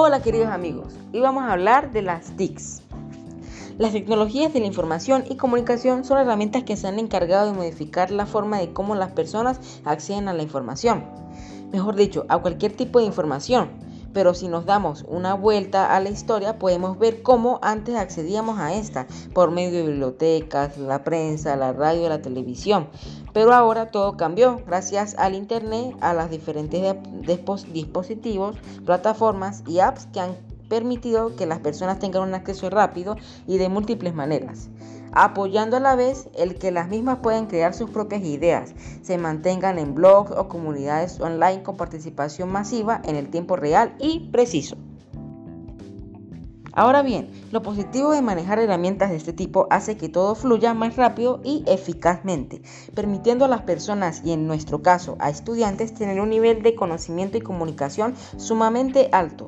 Hola queridos amigos, hoy vamos a hablar de las TICs. Las tecnologías de la información y comunicación son herramientas que se han encargado de modificar la forma de cómo las personas acceden a la información. Mejor dicho, a cualquier tipo de información. Pero si nos damos una vuelta a la historia, podemos ver cómo antes accedíamos a esta por medio de bibliotecas, la prensa, la radio, la televisión. Pero ahora todo cambió gracias al Internet, a los diferentes dispositivos, plataformas y apps que han permitido que las personas tengan un acceso rápido y de múltiples maneras, apoyando a la vez el que las mismas puedan crear sus propias ideas, se mantengan en blogs o comunidades online con participación masiva en el tiempo real y preciso. Ahora bien, lo positivo de manejar herramientas de este tipo hace que todo fluya más rápido y eficazmente, permitiendo a las personas y en nuestro caso a estudiantes tener un nivel de conocimiento y comunicación sumamente alto.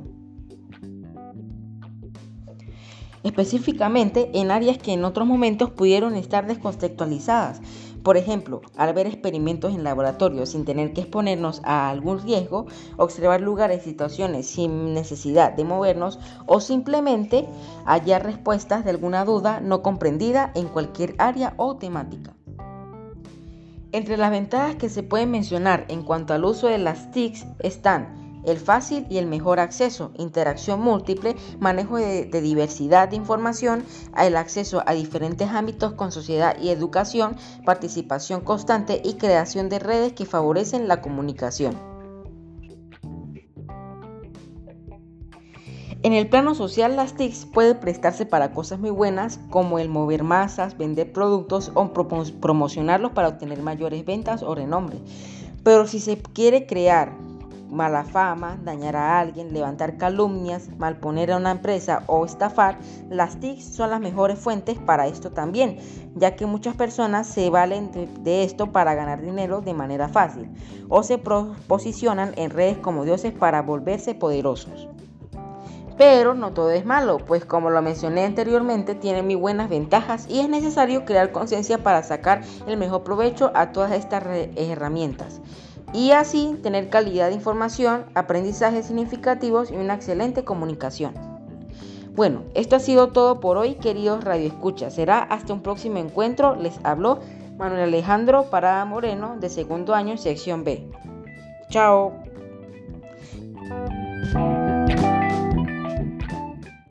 Específicamente en áreas que en otros momentos pudieron estar descontextualizadas. Por ejemplo, al ver experimentos en laboratorio sin tener que exponernos a algún riesgo, observar lugares y situaciones sin necesidad de movernos o simplemente hallar respuestas de alguna duda no comprendida en cualquier área o temática. Entre las ventajas que se pueden mencionar en cuanto al uso de las TICs están el fácil y el mejor acceso, interacción múltiple, manejo de, diversidad de información, el acceso a diferentes ámbitos con sociedad y educación, participación constante y creación de redes que favorecen la comunicación. En el plano social, las TICs pueden prestarse para cosas muy buenas como el mover masas, vender productos o promocionarlos para obtener mayores ventas o renombre. Pero si se quiere crear mala fama, dañar a alguien, levantar calumnias, malponer a una empresa o estafar, las TICs son las mejores fuentes para esto también, ya que muchas personas se valen de, esto para ganar dinero de manera fácil o se posicionan en redes como dioses para volverse poderosos. Pero no todo es malo, pues como lo mencioné anteriormente, tiene muy buenas ventajas y es necesario crear conciencia para sacar el mejor provecho a todas estas herramientas y así tener calidad de información, aprendizajes significativos y una excelente comunicación. Bueno, esto ha sido todo por hoy, queridos radioescuchas. Será hasta un próximo encuentro. Les habló Manuel Alejandro Parada Moreno, de segundo año, sección B. Chao.